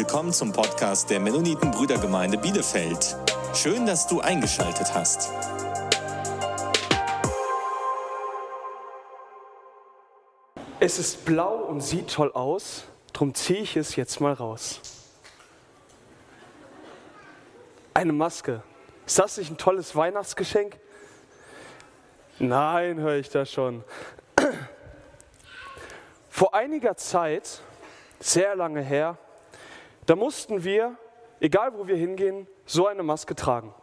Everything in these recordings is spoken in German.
willkommen zum Podcast der Mennoniten Brüdergemeinde Bielefeld. Schön, dass du eingeschaltet hast. Es ist blau und sieht toll aus, darum ziehe ich es jetzt mal raus. Eine Maske. Ist das nicht ein tolles Weihnachtsgeschenk? Nein, höre ich da schon. Vor einiger Zeit, sehr lange her, da mussten wir, egal wo wir hingehen, so eine Maske tragen.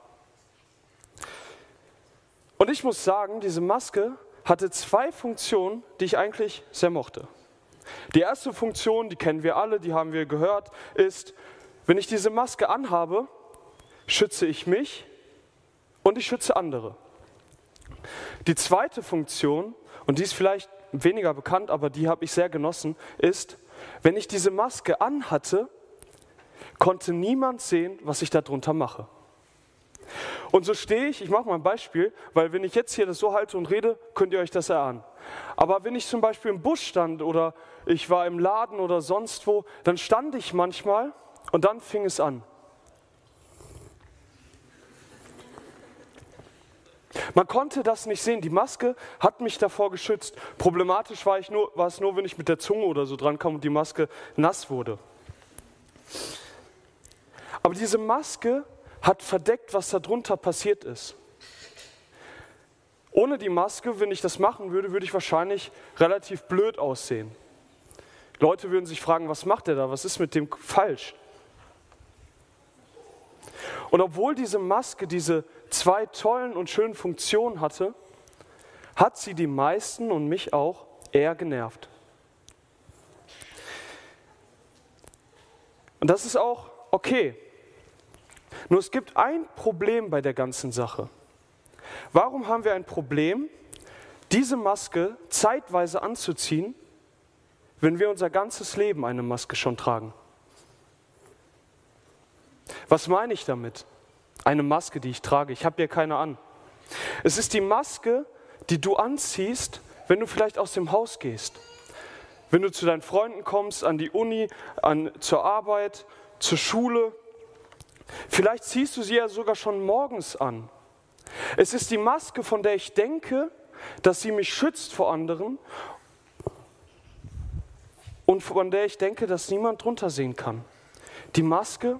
Und ich muss sagen, diese Maske hatte zwei Funktionen, die ich eigentlich sehr mochte. Die erste Funktion, die kennen wir alle, die haben wir gehört, ist, wenn ich diese Maske anhabe, schütze ich mich und ich schütze andere. Die zweite Funktion, und die ist vielleicht weniger bekannt, aber die habe ich sehr genossen, ist, wenn ich diese Maske anhatte, konnte niemand sehen, was ich darunter mache. Und so stehe ich, ich mache mal ein Beispiel, weil wenn ich jetzt hier das so halte und rede, könnt ihr euch das erahnen. Aber wenn ich zum Beispiel im Bus stand oder ich war im Laden oder sonst wo, dann stand ich manchmal und dann fing es an. Man konnte das nicht sehen. Die Maske hat mich davor geschützt. Problematisch war, ich nur, war es nur, wenn ich mit der Zunge oder so dran kam und die Maske nass wurde. Aber diese Maske hat verdeckt, was darunter passiert ist. Ohne die Maske, wenn ich das machen würde, würde ich wahrscheinlich relativ blöd aussehen. Leute würden sich fragen, was macht er da? Was ist mit dem falsch? Und obwohl diese Maske diese zwei tollen und schönen Funktionen hatte, hat sie die meisten und mich auch eher genervt. Und das ist auch okay. Nur es gibt ein Problem bei der ganzen Sache. Warum haben wir ein Problem, diese Maske zeitweise anzuziehen, wenn wir unser ganzes Leben eine Maske schon tragen? Was meine ich damit? Eine Maske, die ich trage. Ich habe hier keine an. Es ist die Maske, die du anziehst, wenn du vielleicht aus dem Haus gehst. Wenn du zu deinen Freunden kommst, an die Uni, an, zur Arbeit, zur Schule. Vielleicht ziehst du sie ja sogar schon morgens an. Es ist die Maske, von der ich denke, dass sie mich schützt vor anderen und von der ich denke, dass niemand drunter sehen kann. Die Maske,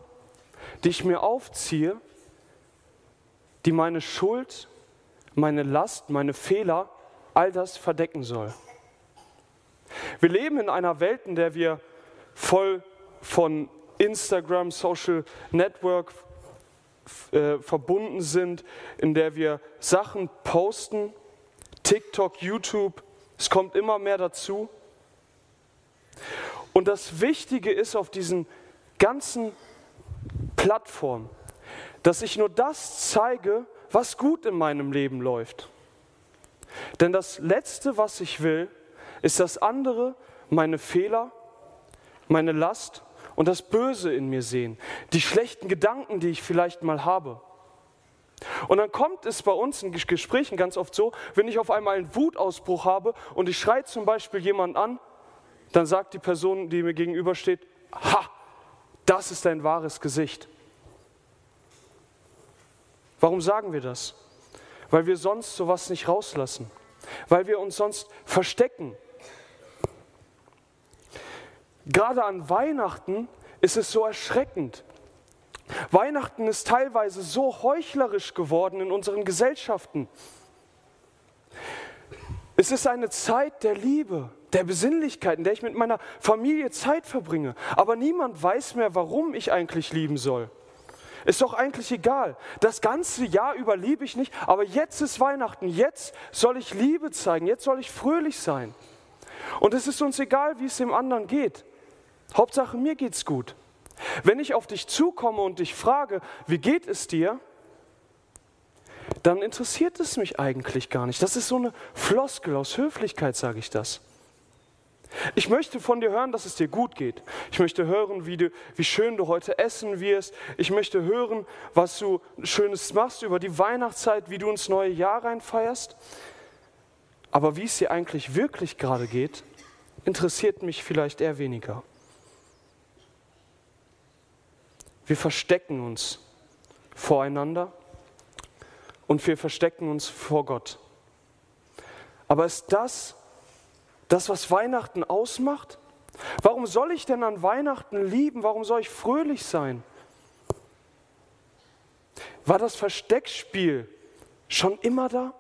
die ich mir aufziehe, die meine Schuld, meine Last, meine Fehler, all das verdecken soll. Wir leben in einer Welt, in der wir voll von Instagram, Social Network äh, verbunden sind, in der wir Sachen posten, TikTok, YouTube, es kommt immer mehr dazu. Und das Wichtige ist auf diesen ganzen Plattformen, dass ich nur das zeige, was gut in meinem Leben läuft. Denn das Letzte, was ich will, ist, dass andere meine Fehler, meine Last und das Böse in mir sehen, die schlechten Gedanken, die ich vielleicht mal habe. Und dann kommt es bei uns in Gesprächen ganz oft so, wenn ich auf einmal einen Wutausbruch habe und ich schreie zum Beispiel jemanden an, dann sagt die Person, die mir gegenübersteht, ha, das ist dein wahres Gesicht. Warum sagen wir das? Weil wir sonst sowas nicht rauslassen, weil wir uns sonst verstecken. Gerade an Weihnachten ist es so erschreckend. Weihnachten ist teilweise so heuchlerisch geworden in unseren Gesellschaften. Es ist eine Zeit der Liebe, der Besinnlichkeit, in der ich mit meiner Familie Zeit verbringe. Aber niemand weiß mehr, warum ich eigentlich lieben soll. Ist doch eigentlich egal. Das ganze Jahr über liebe ich nicht, aber jetzt ist Weihnachten. Jetzt soll ich Liebe zeigen. Jetzt soll ich fröhlich sein. Und es ist uns egal, wie es dem anderen geht. Hauptsache, mir geht's gut. Wenn ich auf dich zukomme und dich frage, wie geht es dir, dann interessiert es mich eigentlich gar nicht. Das ist so eine Floskel aus Höflichkeit, sage ich das. Ich möchte von dir hören, dass es dir gut geht. Ich möchte hören, wie, du, wie schön du heute essen wirst. Ich möchte hören, was du Schönes machst über die Weihnachtszeit, wie du ins neue Jahr reinfeierst. Aber wie es dir eigentlich wirklich gerade geht, interessiert mich vielleicht eher weniger. Wir verstecken uns voreinander und wir verstecken uns vor Gott. Aber ist das das, was Weihnachten ausmacht? Warum soll ich denn an Weihnachten lieben? Warum soll ich fröhlich sein? War das Versteckspiel schon immer da?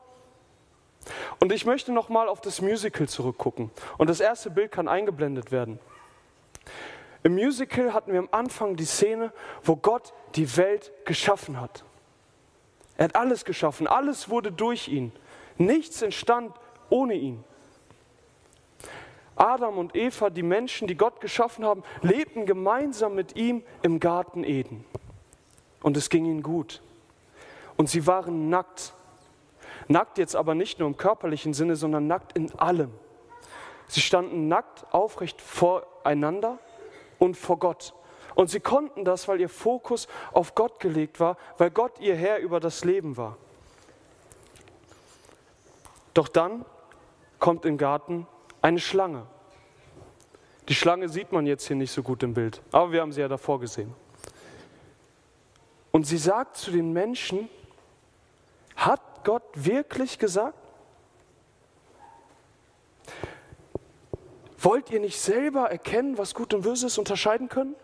Und ich möchte noch mal auf das Musical zurückgucken. Und das erste Bild kann eingeblendet werden. Im Musical hatten wir am Anfang die Szene, wo Gott die Welt geschaffen hat. Er hat alles geschaffen, alles wurde durch ihn. Nichts entstand ohne ihn. Adam und Eva, die Menschen, die Gott geschaffen haben, lebten gemeinsam mit ihm im Garten Eden. Und es ging ihnen gut. Und sie waren nackt. Nackt jetzt aber nicht nur im körperlichen Sinne, sondern nackt in allem. Sie standen nackt aufrecht voreinander und vor Gott. Und sie konnten das, weil ihr Fokus auf Gott gelegt war, weil Gott ihr Herr über das Leben war. Doch dann kommt im Garten eine Schlange. Die Schlange sieht man jetzt hier nicht so gut im Bild, aber wir haben sie ja davor gesehen. Und sie sagt zu den Menschen, hat Gott wirklich gesagt? Wollt ihr nicht selber erkennen, was gut und böse ist, unterscheiden können?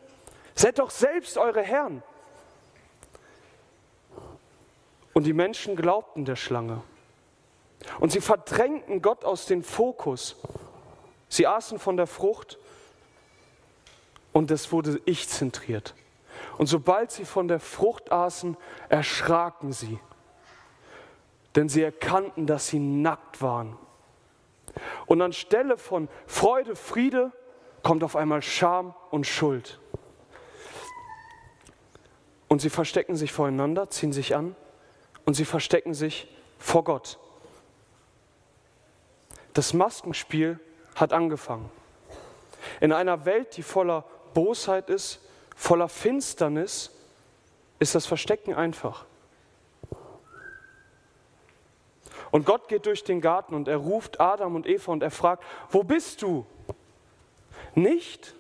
Seid doch selbst eure Herren. Und die Menschen glaubten der Schlange. Und sie verdrängten Gott aus dem Fokus. Sie aßen von der Frucht und es wurde ich zentriert. Und sobald sie von der Frucht aßen, erschraken sie, denn sie erkannten, dass sie nackt waren. Und anstelle von Freude, Friede kommt auf einmal Scham und Schuld. Und sie verstecken sich voreinander, ziehen sich an und sie verstecken sich vor Gott. Das Maskenspiel hat angefangen. In einer Welt, die voller Bosheit ist, voller Finsternis, ist das Verstecken einfach. Und Gott geht durch den Garten und er ruft Adam und Eva und er fragt, wo bist du? Nicht,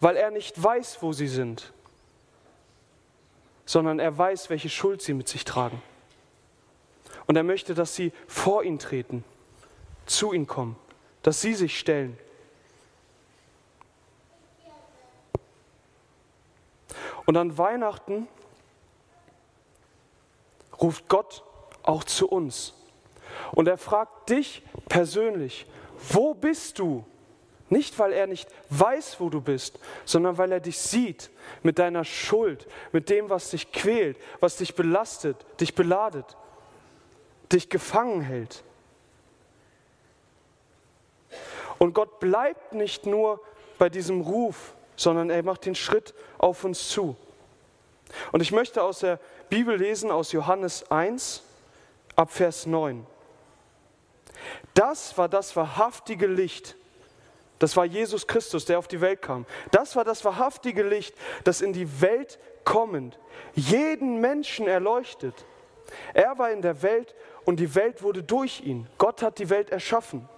weil er nicht weiß, wo sie sind, sondern er weiß, welche Schuld sie mit sich tragen. Und er möchte, dass sie vor ihn treten, zu ihm kommen, dass sie sich stellen. Und an Weihnachten ruft Gott auch zu uns. Und er fragt dich persönlich, wo bist du? Nicht, weil er nicht weiß, wo du bist, sondern weil er dich sieht mit deiner Schuld, mit dem, was dich quält, was dich belastet, dich beladet, dich gefangen hält. Und Gott bleibt nicht nur bei diesem Ruf, sondern er macht den Schritt auf uns zu. Und ich möchte aus der Bibel lesen, aus Johannes 1, ab Vers 9. Das war das wahrhaftige Licht, das war Jesus Christus, der auf die Welt kam. Das war das wahrhaftige Licht, das in die Welt kommend jeden Menschen erleuchtet. Er war in der Welt und die Welt wurde durch ihn. Gott hat die Welt erschaffen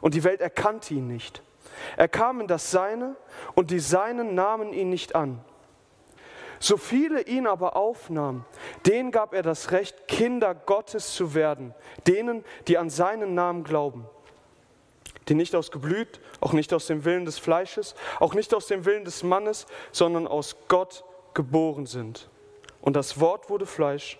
und die Welt erkannte ihn nicht. Er kam in das Seine und die Seinen nahmen ihn nicht an. So viele ihn aber aufnahmen, denen gab er das Recht, Kinder Gottes zu werden, denen, die an seinen Namen glauben die nicht aus Geblüt, auch nicht aus dem Willen des Fleisches, auch nicht aus dem Willen des Mannes, sondern aus Gott geboren sind. Und das Wort wurde Fleisch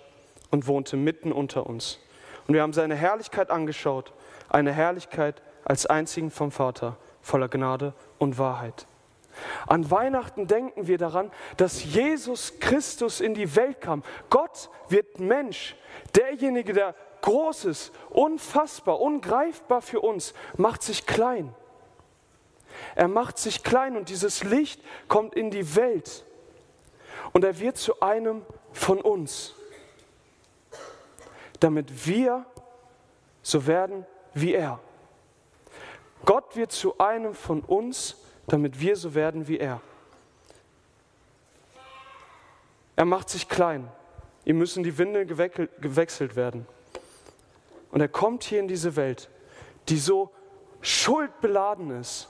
und wohnte mitten unter uns. Und wir haben seine Herrlichkeit angeschaut, eine Herrlichkeit als einzigen vom Vater, voller Gnade und Wahrheit. An Weihnachten denken wir daran, dass Jesus Christus in die Welt kam. Gott wird Mensch. Derjenige, der Großes, unfassbar, ungreifbar für uns, macht sich klein. Er macht sich klein und dieses Licht kommt in die Welt und er wird zu einem von uns, damit wir so werden wie er. Gott wird zu einem von uns, damit wir so werden wie er. Er macht sich klein. Ihm müssen die Windeln gewechselt werden. Und er kommt hier in diese Welt, die so schuldbeladen ist.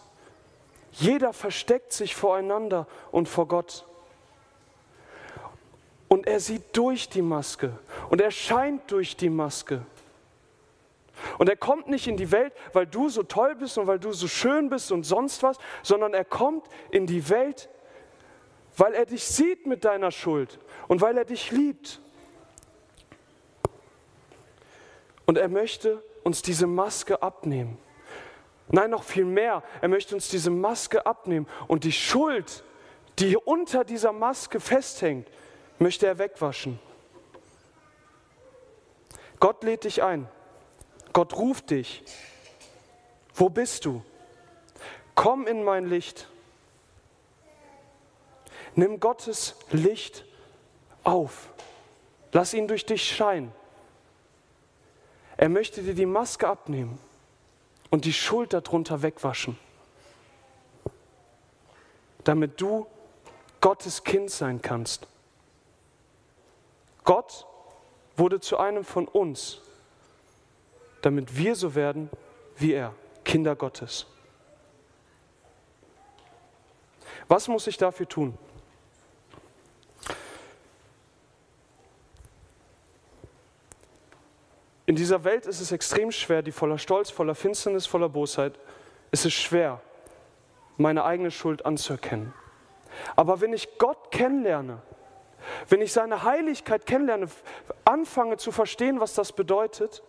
Jeder versteckt sich voreinander und vor Gott. Und er sieht durch die Maske und er scheint durch die Maske. Und er kommt nicht in die Welt, weil du so toll bist und weil du so schön bist und sonst was, sondern er kommt in die Welt, weil er dich sieht mit deiner Schuld und weil er dich liebt. Und er möchte uns diese Maske abnehmen. Nein, noch viel mehr. Er möchte uns diese Maske abnehmen und die Schuld, die unter dieser Maske festhängt, möchte er wegwaschen. Gott lädt dich ein. Gott ruft dich. Wo bist du? Komm in mein Licht. Nimm Gottes Licht auf. Lass ihn durch dich scheinen. Er möchte dir die Maske abnehmen und die Schuld darunter wegwaschen, damit du Gottes Kind sein kannst. Gott wurde zu einem von uns, damit wir so werden wie er, Kinder Gottes. Was muss ich dafür tun? In dieser Welt ist es extrem schwer, die voller Stolz, voller Finsternis, voller Bosheit. Es ist schwer, meine eigene Schuld anzuerkennen. Aber wenn ich Gott kennenlerne, wenn ich seine Heiligkeit kennenlerne, anfange zu verstehen, was das bedeutet,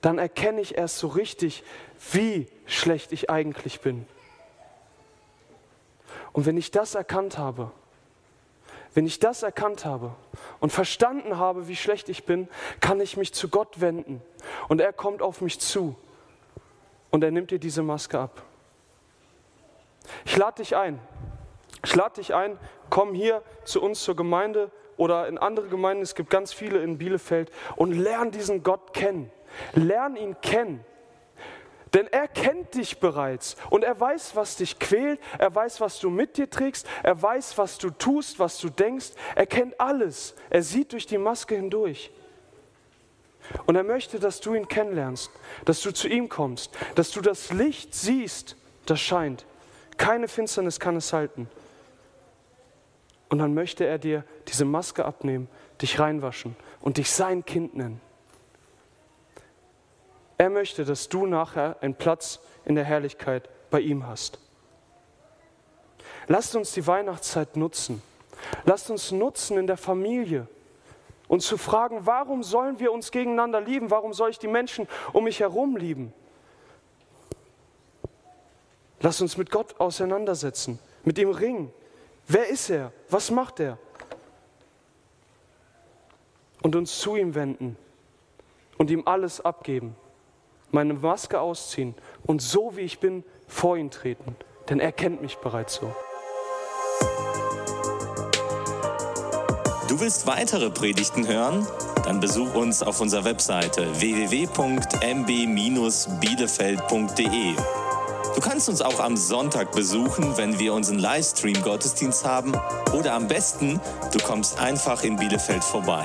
dann erkenne ich erst so richtig, wie schlecht ich eigentlich bin. Und wenn ich das erkannt habe, wenn ich das erkannt habe und verstanden habe, wie schlecht ich bin, kann ich mich zu Gott wenden. Und er kommt auf mich zu und er nimmt dir diese Maske ab. Ich lade dich ein. Ich lade dich ein, komm hier zu uns zur Gemeinde oder in andere Gemeinden, es gibt ganz viele in Bielefeld und lern diesen Gott kennen. Lern ihn kennen. Denn er kennt dich bereits und er weiß, was dich quält, er weiß, was du mit dir trägst, er weiß, was du tust, was du denkst, er kennt alles, er sieht durch die Maske hindurch. Und er möchte, dass du ihn kennenlernst, dass du zu ihm kommst, dass du das Licht siehst, das scheint. Keine Finsternis kann es halten. Und dann möchte er dir diese Maske abnehmen, dich reinwaschen und dich sein Kind nennen. Er möchte, dass du nachher einen Platz in der Herrlichkeit bei ihm hast. Lasst uns die Weihnachtszeit nutzen. Lasst uns nutzen in der Familie und zu fragen, warum sollen wir uns gegeneinander lieben? Warum soll ich die Menschen um mich herum lieben? Lasst uns mit Gott auseinandersetzen, mit ihm ringen. Wer ist er? Was macht er? Und uns zu ihm wenden und ihm alles abgeben meine Maske ausziehen und so wie ich bin vor ihn treten, denn er kennt mich bereits so. Du willst weitere Predigten hören? Dann besuch uns auf unserer Webseite www.mb-bielefeld.de. Du kannst uns auch am Sonntag besuchen, wenn wir unseren Livestream-Gottesdienst haben. Oder am besten, du kommst einfach in Bielefeld vorbei.